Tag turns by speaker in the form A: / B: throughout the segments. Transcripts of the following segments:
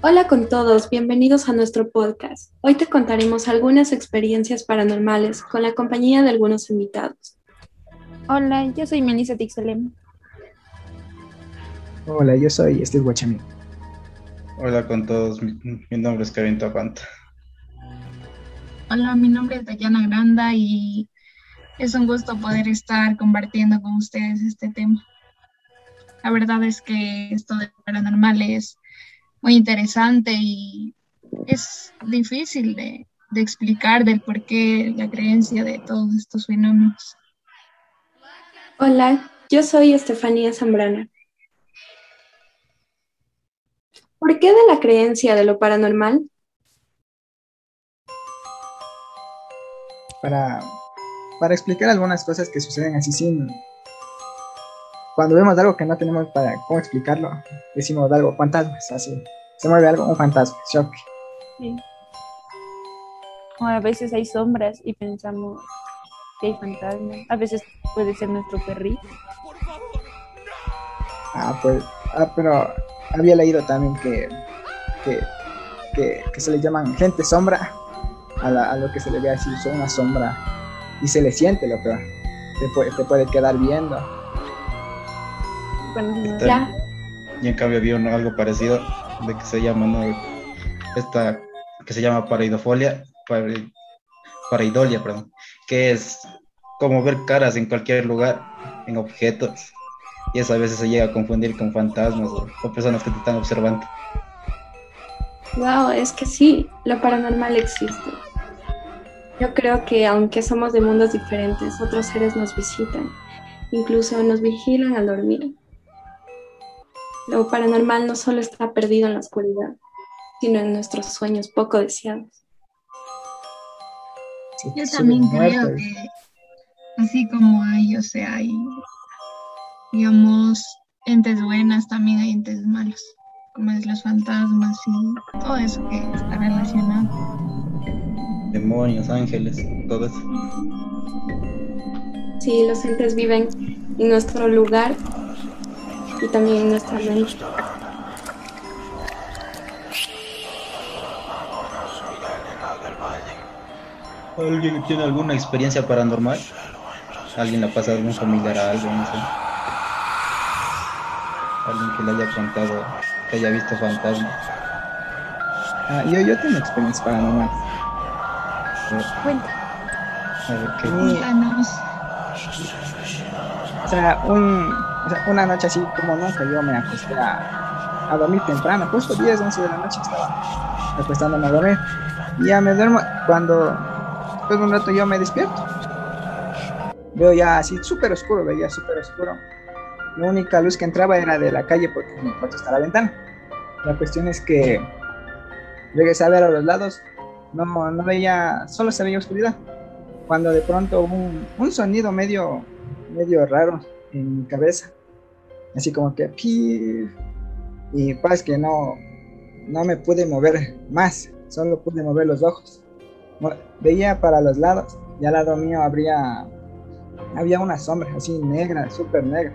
A: Hola con todos, bienvenidos a nuestro podcast. Hoy te contaremos algunas experiencias paranormales con la compañía de algunos invitados.
B: Hola, yo soy Melissa Tixelem.
C: Hola, yo soy Steve Guachami.
D: Hola con todos, mi, mi nombre es Kevin Tapanta.
E: Hola, mi nombre es Dayana Granda y es un gusto poder estar compartiendo con ustedes este tema. La verdad es que esto de paranormal es muy interesante y es difícil de, de explicar del por qué la creencia de todos estos fenómenos.
A: Hola, yo soy Estefanía Zambrana. ¿Por qué de la creencia de lo paranormal?
C: Para, para explicar algunas cosas que suceden así sin... Cuando vemos algo que no tenemos para cómo explicarlo, decimos algo fantasmas, así. Se mueve algo, un fantasma, shock.
B: Sí. O a veces hay sombras y pensamos que hay fantasmas. A veces puede ser nuestro perrito.
C: Ah, pues, ah, pero había leído también que, que, que, que se le llaman gente sombra a, la- a lo que se le ve así, son una sombra y se le siente lo que te te puede quedar viendo.
D: Y en cambio había algo parecido de que se llama, ¿no? Esta, que se llama paraidofolia, pare- pareidolia, perdón, que es como ver caras en cualquier lugar, en objetos, y eso a veces se llega a confundir con fantasmas o, o personas que te están observando.
A: wow, es que sí, lo paranormal existe. Yo creo que aunque somos de mundos diferentes, otros seres nos visitan, incluso nos vigilan al dormir. Lo paranormal no solo está perdido en la oscuridad, sino en nuestros sueños poco deseados.
C: Sí,
E: Yo también creo que así como hay, o sea, hay, digamos, entes buenas, también hay entes malos, como es los fantasmas y todo eso que está relacionado.
D: Demonios, ángeles, todo eso.
A: Sí, los entes viven en nuestro lugar y también nuestra mente.
D: ¿Alguien tiene alguna experiencia paranormal? ¿Alguien le ha pasado a algún familiar a algo? No sé. Alguien que le haya contado que haya visto fantasmas.
C: Ah, yo, yo tengo experiencia paranormal.
B: Cuenta.
D: a ver qué.
E: Cuéntanos.
C: O sea, un, una noche así como nunca yo me acosté a, dormir temprano, justo 10, 11 de la noche estaba acostándome a dormir. Y ya me duermo cuando después de un rato yo me despierto. Veo ya así súper oscuro, veía súper oscuro. La única luz que entraba era de la calle porque mi cuarto está la ventana. La cuestión es que regresé a ver a los lados, no, no veía, solo se veía oscuridad. Cuando de pronto un, un sonido medio medio raro en mi cabeza. Así como que y pues que no no me pude mover más, solo pude mover los ojos. Veía para los lados y al lado mío habría había una sombra así negra, súper negra,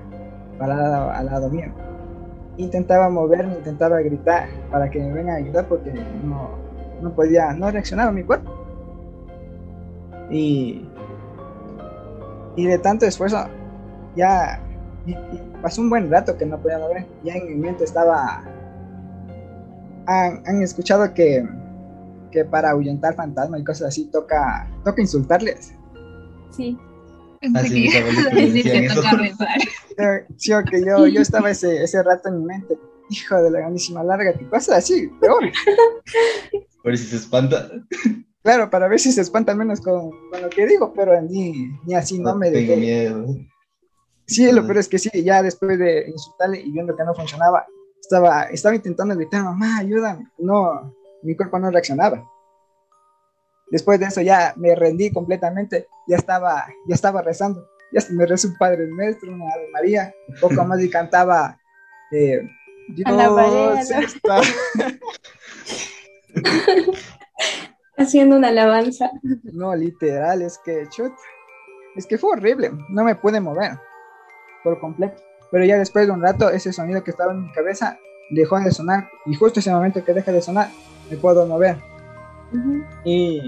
C: parada al lado mío. Intentaba moverme, intentaba gritar para que me vengan a ayudar porque no, no podía, no reaccionaba mi cuerpo. Y y de tanto esfuerzo, ya pasó un buen rato que no podía mover. Ya en mi mente estaba. Han, han escuchado que, que para ahuyentar fantasmas y cosas así toca, toca insultarles.
B: Sí.
E: Pensé
D: Ah, sí,
E: que decir que toca rezar.
C: Sí, o que yo, yo estaba ese, ese rato en mi mente. Hijo de la grandísima larga, y cosas así, peor.
D: Por ver si se espanta.
C: Claro, para ver si se espanta menos con, con lo que digo, pero ni, ni así no me
D: tengo
C: dejé.
D: miedo.
C: Sí, lo peor es que sí, ya después de insultarle y viendo que no funcionaba, estaba, estaba intentando gritar, mamá, ayúdame. No, mi cuerpo no reaccionaba. Después de eso ya me rendí completamente, ya estaba, ya estaba rezando. Ya me rezó un Padre Nuestro, una Ave María, un poco más y cantaba, eh, Dios está.
A: Haciendo una alabanza.
C: No, literal, es que, chut, es que fue horrible, no me pude mover por completo. Pero ya después de un rato, ese sonido que estaba en mi cabeza dejó de sonar y justo ese momento que deja de sonar me puedo mover.
B: Ujú.
C: Y,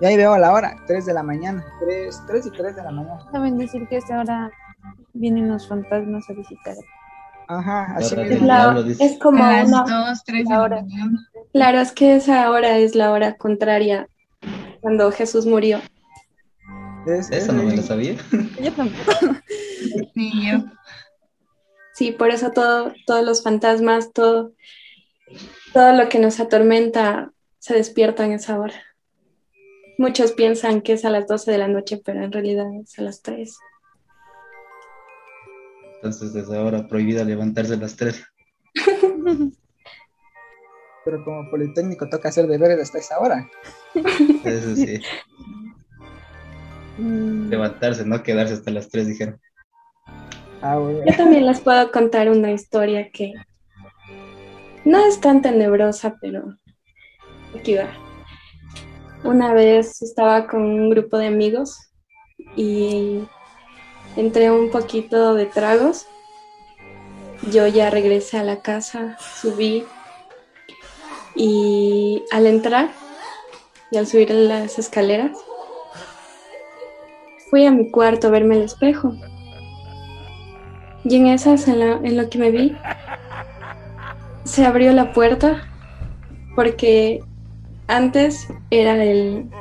C: y ahí veo la hora, 3 de la mañana, 3, 3 y 3 de la mañana.
B: Saben decir que a esta hora vienen los fantasmas a visitar.
C: Ajá, así
D: La
A: Es,
C: mismo.
A: la- es como
E: a las
A: una,
E: 2, 3 de la mañana.
A: claro, es que esa hora es la hora contraria cuando Jesús murió.
C: Es- es
D: Esa no me la sabía.
B: Yo tampoco.
E: Yo,
A: Sí, por eso todo, todos los fantasmas, todo, todo lo que nos atormenta se despierta en esa hora. Muchos piensan que es a las 12 de la noche, pero en realidad es a las 3.
D: Entonces, desde ahora prohibida levantarse a las 3.
C: Pero como Politécnico toca hacer deberes hasta esa hora.
D: Eso sí. Levantarse, no quedarse hasta las 3, dijeron.
C: Ah.
A: Yo también les puedo contar una historia que no es tan tenebrosa, pero aquí va. Una vez estaba con un grupo de amigos y entré un poquito de tragos. Yo ya regresé a la casa, subí y al entrar y al subir las escaleras, fui a mi cuarto a verme el espejo. Y en esas, en, la- en lo que me vi, se abrió la puerta porque antes era el...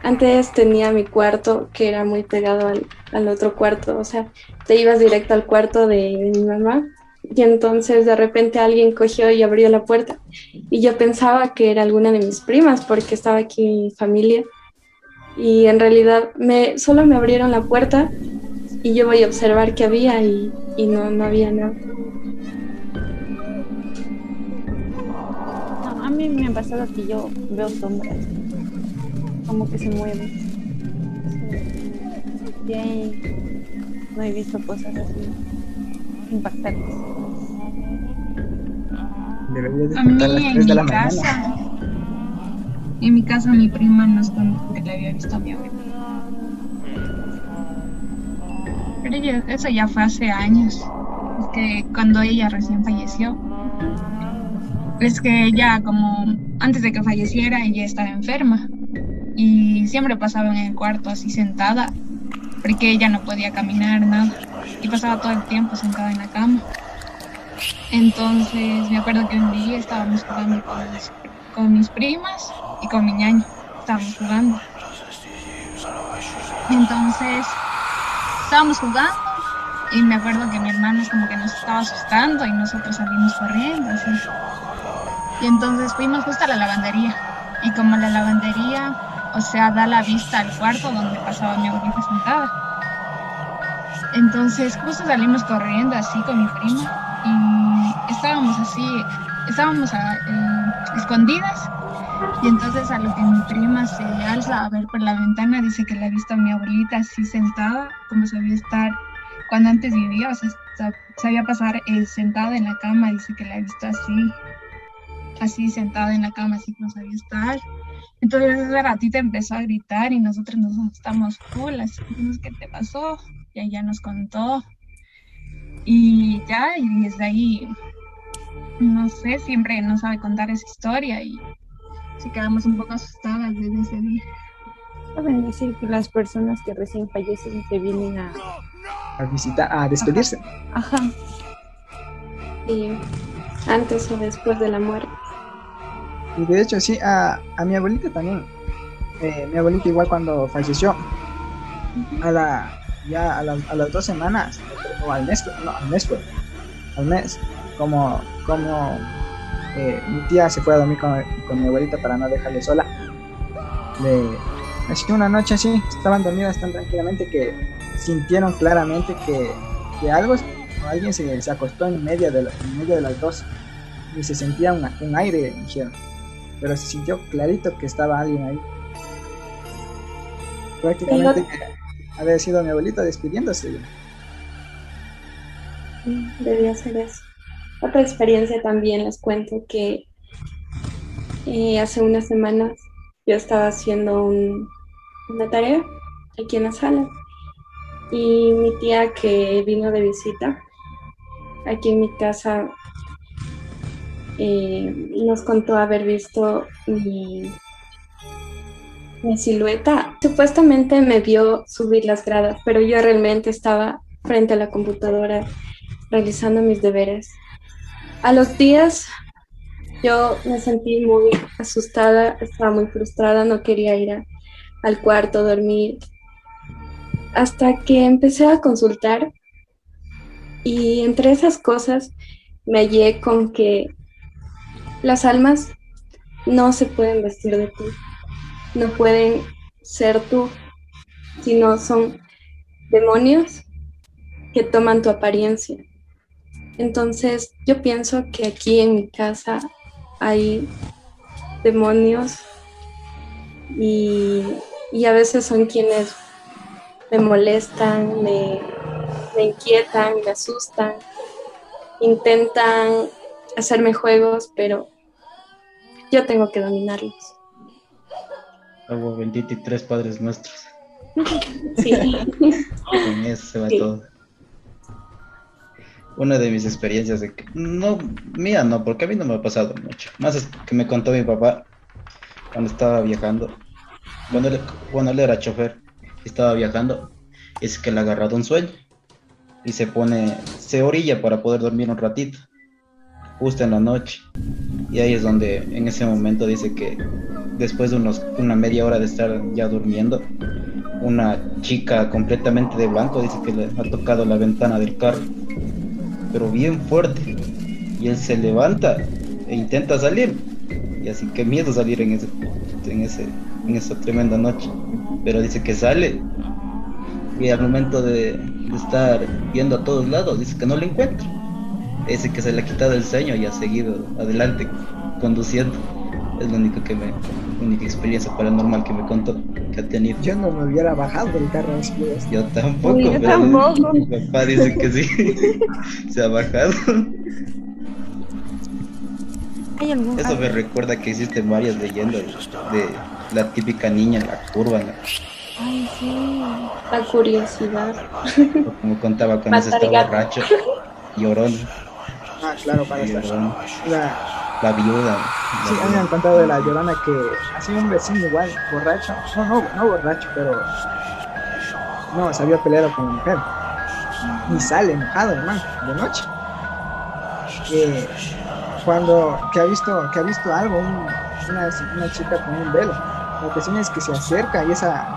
A: Antes tenía mi cuarto que era muy pegado al, al otro cuarto, o sea, te ibas directo al cuarto de mi mamá y entonces de repente alguien cogió y abrió la puerta y yo pensaba que era alguna de mis primas porque estaba aquí mi familia y en realidad me, solo me abrieron la puerta y yo voy a observar qué había y, y no, no había nada.
B: no, a mí me ha pasado que yo veo sombras, como que se mueven. Sí. Y ahí no he visto cosas así impactantes.
E: A mí
C: 3
E: en mi
C: mañana.
E: casa, en mi casa mi prima nos contó que le había visto a mi abuela. Eso ya fue hace años. Es que cuando ella recién falleció, es que ella como antes de que falleciera ella estaba enferma y siempre pasaba en el cuarto así sentada porque ella no podía caminar nada y pasaba todo el tiempo sentada en la cama. Entonces me acuerdo que un día estábamos jugando con con mis primas y con mi ñaño. Estábamos jugando. Entonces estábamos jugando y me acuerdo que mi hermano como que nos estaba asustando y nosotros salimos corriendo así. Y entonces fuimos justo a la lavandería. Y como la lavandería, o sea, da la vista al cuarto donde pasaba mi abuelita sentada. Entonces justo salimos corriendo así con mi prima y estábamos así, estábamos eh, escondidas. Y entonces a lo que mi prima se alza a ver por la ventana, dice que la ha visto a mi abuelita así sentada, como sabía estar cuando antes vivía, o sea, sa- sabía pasar eh, sentada en la cama, dice que la ha visto así, así sentada en la cama, así como sabía estar. Entonces ese ratito empezó a gritar y nosotros nos asustamos full, así, ¿qué te pasó? Y ella nos contó. Y ya, y desde ahí, no sé, siempre nos sabe contar esa historia y sí quedamos un poco asustadas desde ese día.
B: Saben decir que las personas que recién fallecen te vienen a...
C: A visitar, a despedirse.
B: Ajá.
A: Y antes o después de la muerte.
C: Y de hecho, sí, a, a mi abuelita también. Eh, mi abuelita igual cuando falleció, a la, ya a, las- a las dos semanas, o al mes, no, al mes fue, al mes, como, como eh, mi tía se fue a dormir con, con mi abuelita para no dejarle sola, le, así que una noche así, estaban dormidas tan tranquilamente que sintieron claramente que, que algo, alguien se, se acostó en medio, de, en medio de las dos y se sentía una- un aire, dijeron pero se sintió clarito que estaba alguien ahí. Prácticamente había sido mi abuelita despidiéndose.
A: Sí, Debió ser eso. Otra experiencia también les cuento que eh, hace unas semanas yo estaba haciendo un- una tarea aquí en la sala y mi tía que vino de visita aquí en mi casa eh, nos contó haber visto mi, mi silueta. Supuestamente me vio subir las gradas, pero yo realmente estaba frente a la computadora realizando mis deberes. A los días yo me sentí muy asustada, estaba muy frustrada, no quería ir al cuarto a dormir. Hasta que empecé a consultar y entre esas cosas me hallé con que las almas no se pueden vestir de tú, no pueden ser tú, sino son demonios que toman tu apariencia. Entonces yo pienso que aquí en mi casa hay demonios y, a veces son quienes me molestan, me, me inquietan, me asustan, intentan hacerme juegos, pero yo tengo que dominarlos.
D: Agua bendita y tres padres nuestros.
A: Sí.
D: Con eso se va todo. Una de mis experiencias de que, no, mía no, porque a mí no me ha pasado mucho. Más es que me contó mi papá cuando estaba viajando, cuando él, cuando él era chofer, estaba viajando, es que le ha agarrado un sueño y se pone, se orilla para poder dormir un ratito justo en la noche. Y ahí es donde en ese momento dice que después de unos, una media hora de estar ya durmiendo, una chica completamente de blanco dice que le ha tocado la ventana del carro, pero bien fuerte. Y él se levanta e intenta salir. Y así que miedo salir en ese, en ese, en esa tremenda noche. Pero dice que sale. Y al momento de, estar viendo a todos lados, dice que no le encuentra ese que se le ha quitado el sueño y ha seguido adelante conduciendo. Es lo único que me, única experiencia paranormal que me contó que ha tenido.
C: Yo no me hubiera bajado del carro después.
D: Yo tampoco,
B: yo tampoco.
D: mi papá dice que sí, se ha bajado.
B: ¿Hay algún
D: Eso me recuerda que existen varias leyendas de la típica niña en la curva, ¿no?
B: Ay, sí.
A: La curiosidad.
D: Como contaba cuando se estaba borracho, llorón,
C: Ah, claro, para estar. La,
D: la viuda.
C: sí, a mí me han contado de la llorona que así un vecino igual, borracho. No, no, no borracho, pero. No, se había peleado con la mujer. Y sale enojado, hermano, de noche. Que cuando. que ha visto, que ha visto algo, un- una, una chica con un velo. La cuestión es que se acerca y esa.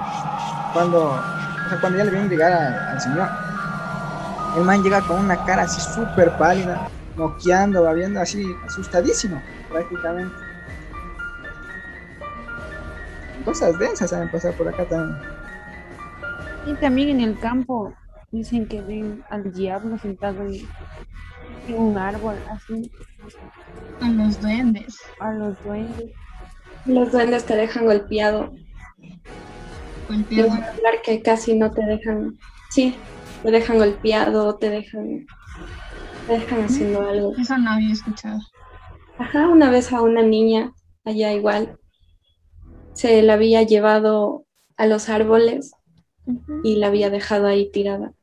C: Cuando. O sea, cuando ya le viene a llegar a- al señor. El man llega con una cara así súper pálida, moqueando, babiando así, asustadísimo, prácticamente. Cosas densas saben pasar por acá también.
B: Y también en el campo dicen que ven al diablo sentado en, en un árbol, así,
E: Con los duendes.
B: a los duendes.
A: Los duendes te dejan golpeado.
E: Golpeando.
A: Los hablar que casi no te dejan. Sí, te dejan golpeado, te dejan. Dejan haciendo algo.
E: Eso no había escuchado.
A: Ajá, una vez a una niña, allá igual, se la había llevado a los árboles y la había dejado ahí tirada.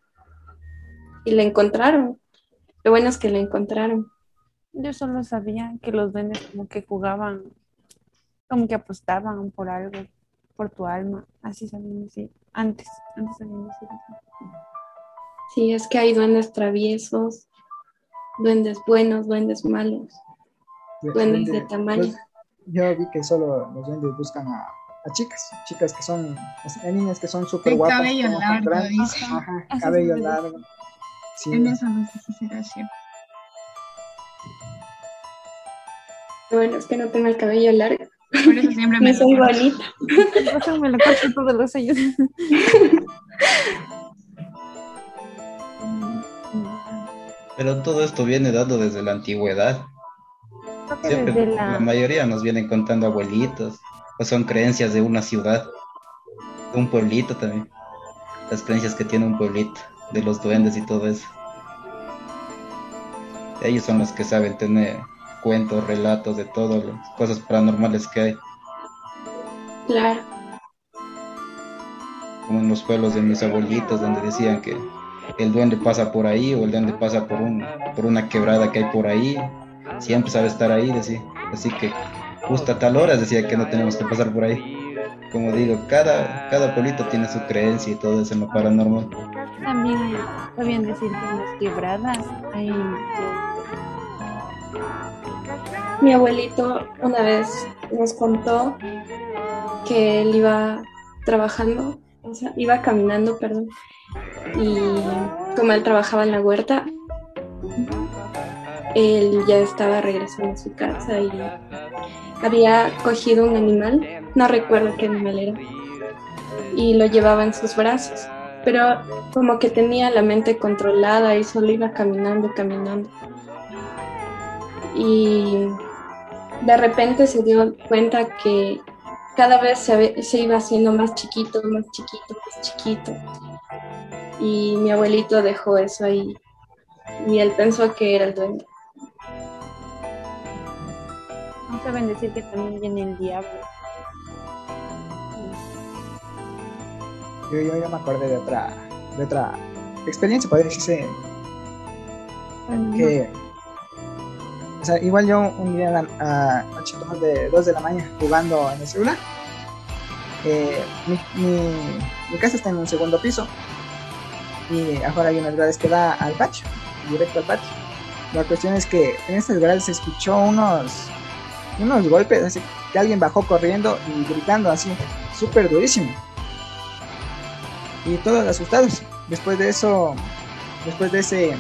A: Y la encontraron. Lo bueno es que la encontraron.
B: Yo solo sabía que los duendes como que jugaban, como que apostaban por algo, por tu alma. Así sabían decir. Antes, antes sabían decir así.
A: Sí, es que hay duendes traviesos, duendes buenos, duendes malos, duendes de tamaño.
C: pues, yo vi que solo los duendes buscan a, a chicas, chicas que son, hay niñas que son súper guapas.
E: cabello
C: como
E: largo.
C: Ajá,
B: Así
C: cabello largo. Sí,
E: En eso no sé si será cierto.
A: Lo bueno es que no tengo el cabello largo.
E: Por eso siempre me
A: No soy bonita.
B: Me lo corto todos los años.
D: Pero todo esto viene dado desde la antigüedad. Siempre,
B: desde
D: la
B: la...
D: mayoría nos vienen contando abuelitos, o son creencias de una ciudad, de un pueblito también. Las creencias que tiene un pueblito, de los duendes y todo eso. Ellos son los que saben tener cuentos, relatos de todas las cosas paranormales que hay,
A: Claro.
D: como en los pueblos de mis abuelitos, donde decían que el duende pasa por ahí o el duende pasa por, un, por una quebrada que hay por ahí, siempre sabe estar ahí, decía. Así que justo a tal hora decía que no tenemos que pasar por ahí. Como digo, cada, cada pueblito tiene su creencia y todo eso en lo paranormal.
B: También podrían decir que en las quebradas hay
A: Mi abuelito una vez nos contó que él iba trabajando, o sea, iba caminando, perdón, y como él trabajaba en la huerta, él ya estaba regresando a su casa y había cogido un animal, no recuerdo qué animal era, y lo llevaba en sus brazos, pero como que tenía la mente controlada y solo iba caminando, caminando. Y de repente se dio cuenta que cada vez se, iba haciendo más chiquito, más chiquito, más chiquito. Y mi abuelito dejó eso ahí y él pensó que era el duende.
B: No saben decir que también viene el diablo.
C: Yo, yo ya me acordé de otra, de otra experiencia, podría decirse que o sea, igual yo un día a, a de 2 de la mañana jugando en el celular. Eh, mi, mi, mi, casa está en un segundo piso y afuera hay unas grades que da al patio, directo al patio. La cuestión es que en estas grades se escuchó unos, unos golpes, así que alguien bajó corriendo y gritando así, súper durísimo. Y todos asustados. Después de eso, después de ese,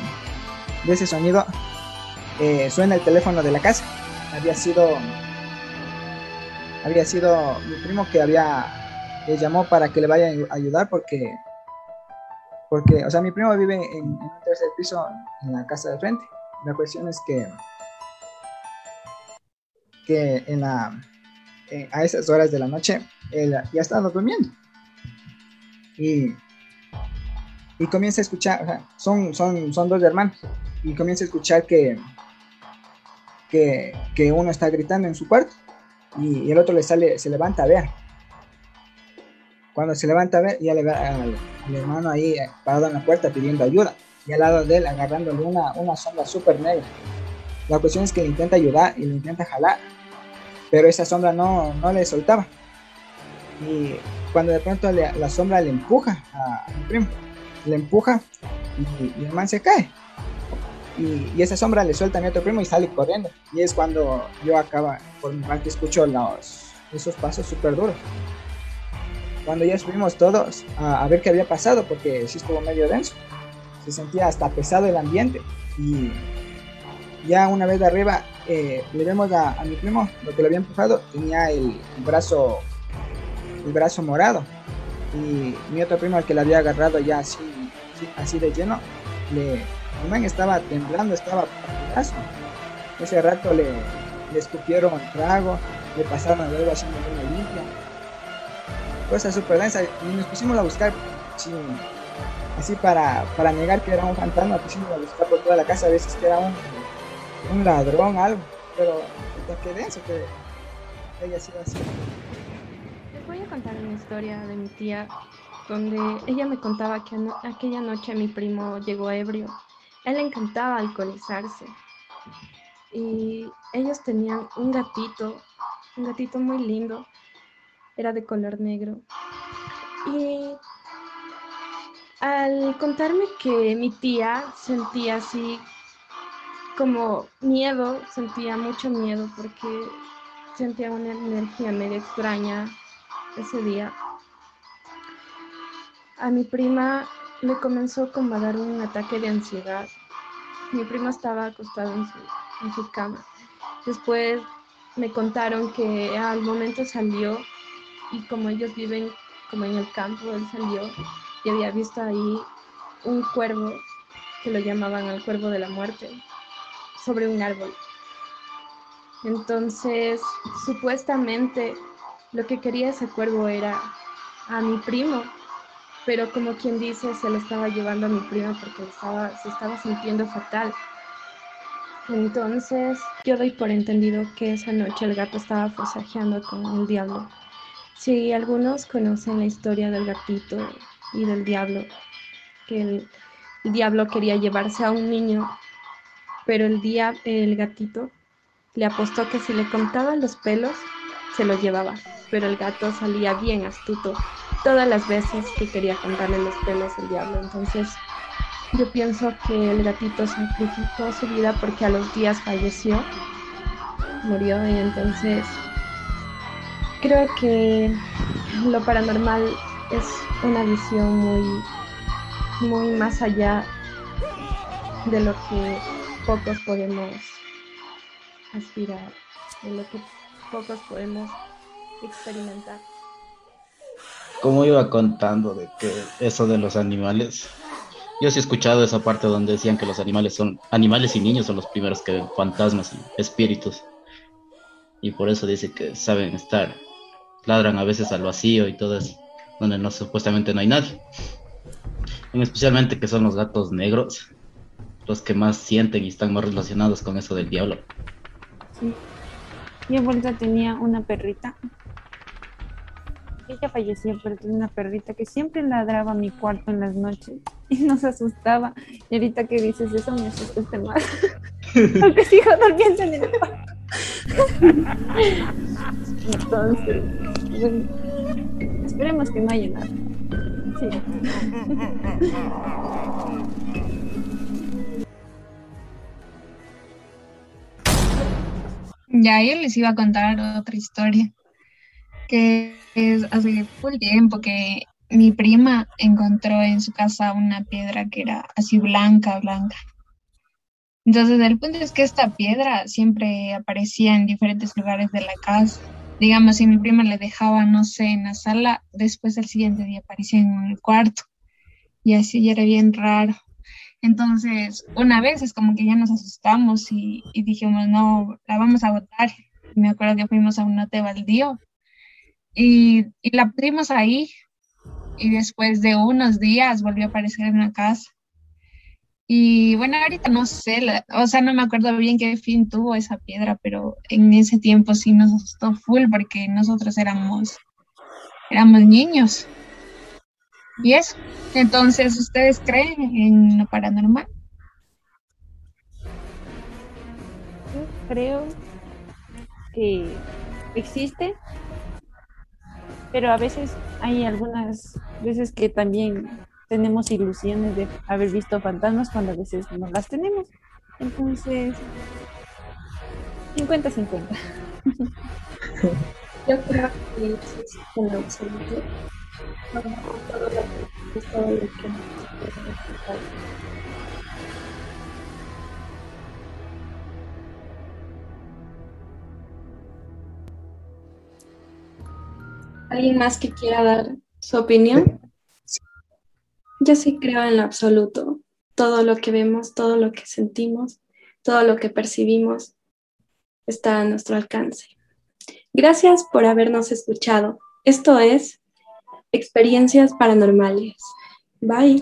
C: de ese sonido, eh, suena el teléfono de la casa. Había sido había sido mi primo que había le llamó para que le vaya a ayudar porque porque o sea mi primo vive en, un tercer piso en la casa de frente. La cuestión es que que en la eh, a esas horas de la noche él ya estaba durmiendo. Y y comienza a escuchar o sea, son son son dos hermanos. Y comienza a escuchar que que, uno está gritando en su cuarto y, el otro le sale, se levanta a ver. Cuando se levanta a ver, ya le ve al, al hermano ahí eh, parado en la puerta pidiendo ayuda y al lado de él agarrándole una, una sombra súper negra. La cuestión es que le intenta ayudar y le intenta jalar, pero esa sombra no, no le soltaba. Y cuando de pronto le, la sombra le empuja a, mi primo, le empuja y, y el man se cae y, y, esa sombra le suelta a mi otro primo y sale corriendo. Y es cuando yo acaba, por mi parte, escucho los, esos pasos súper duros. Cuando ya subimos todos a, a, ver qué había pasado, porque sí estuvo medio denso, se sentía hasta pesado el ambiente. Y ya una vez de arriba, eh, le vemos a, a, mi primo, lo que lo había empujado, tenía el, el, brazo, el brazo morado. Y mi otro primo, al que le había agarrado ya así, así de lleno, le, el man estaba temblando, estaba partidazo. Ese rato le, le escupieron trago, le pasaron luego haciendo una limpia. Cosa súper densa. Y nos pusimos a buscar, sí, así para, para negar que era un fantasma, pusimos a buscar por toda la casa, a veces que era un, un ladrón, algo. Pero qué denso que haya sido así.
A: Les voy a contar una historia de mi tía donde ella me contaba que aquella noche mi primo llegó ebrio él le encantaba alcoholizarse. Y ellos tenían un gatito, un gatito muy lindo, era de color negro. Y al contarme que mi tía sentía así como miedo, sentía mucho miedo porque sentía una energía medio extraña ese día. A mi prima le comenzó como a dar un ataque de ansiedad. Mi primo estaba acostado en su, en su cama. Después me contaron que al momento salió y como ellos viven como en el campo, él salió y había visto ahí un cuervo que lo llamaban el cuervo de la muerte sobre un árbol. Entonces, supuestamente lo que quería ese cuervo era a mi primo, pero como quien dice, se lo estaba llevando a mi prima porque estaba, se estaba sintiendo fatal. Entonces, yo doy por entendido que esa noche el gato estaba forcejeando con el diablo. Si algunos conocen la historia del gatito y del diablo, que el, diablo quería llevarse a un niño, pero el, día, el gatito Le apostó que si le contaba los pelos, se los llevaba, pero el gato salía bien astuto todas las veces que quería contarle los pelos al diablo. Entonces, yo pienso que el gatito sacrificó su vida porque a los días falleció, murió y entonces creo que lo paranormal es una visión muy, muy más allá de lo que pocos podemos aspirar, de lo que pocos podemos experimentar.
D: Como iba contando de que eso de los animales, yo sí he escuchado esa parte donde decían que los animales son, animales y niños son los primeros que ven fantasmas y espíritus. Y por eso dice que saben estar, ladran a veces al vacío y todo eso, donde no supuestamente no hay nadie. Y especialmente que son los gatos negros, los que más sienten y están más relacionados con eso del diablo.
B: Sí. Mi abuelita tenía una perrita. Ella falleció, pero tenía una perrita que siempre ladraba a mi cuarto en las noches y nos asustaba. Y ahorita que dices eso me asustaste más. Porque sigo durmiendo en el cuarto. Entonces, bueno, esperemos que no haya nada. Sí.
E: Ya, yo les iba a contar otra historia, que es hace full tiempo que mi prima encontró en su casa una piedra que era así blanca, blanca. Entonces, el punto es que esta piedra siempre aparecía en diferentes lugares de la casa. Digamos, si mi prima le dejaba, no sé, en la sala, después el siguiente día aparecía en el cuarto. Y así era bien raro. Entonces, una vez es como que ya nos asustamos y, dijimos, no, la vamos a botar. Me acuerdo que fuimos a un note baldío y, y la pusimos ahí. Y después de unos días volvió a aparecer en la casa. Y bueno, ahorita no sé, o sea, no me acuerdo bien qué fin tuvo esa piedra, pero en ese tiempo sí nos asustó full porque nosotros éramos, éramos niños. Y eso. Entonces, ¿ustedes creen en lo paranormal?
B: Yo creo que existe, pero a veces hay algunas veces que también tenemos ilusiones de haber visto fantasmas cuando a veces no las tenemos. Entonces, 50-50.
A: Yo creo que lo absoluto. ¿Alguien más que quiera dar su opinión? Yo sí creo en lo absoluto. Todo lo que vemos, todo lo que sentimos, todo lo que percibimos está a nuestro alcance. Gracias por habernos escuchado. Esto es Experiencias Paranormales. Bye.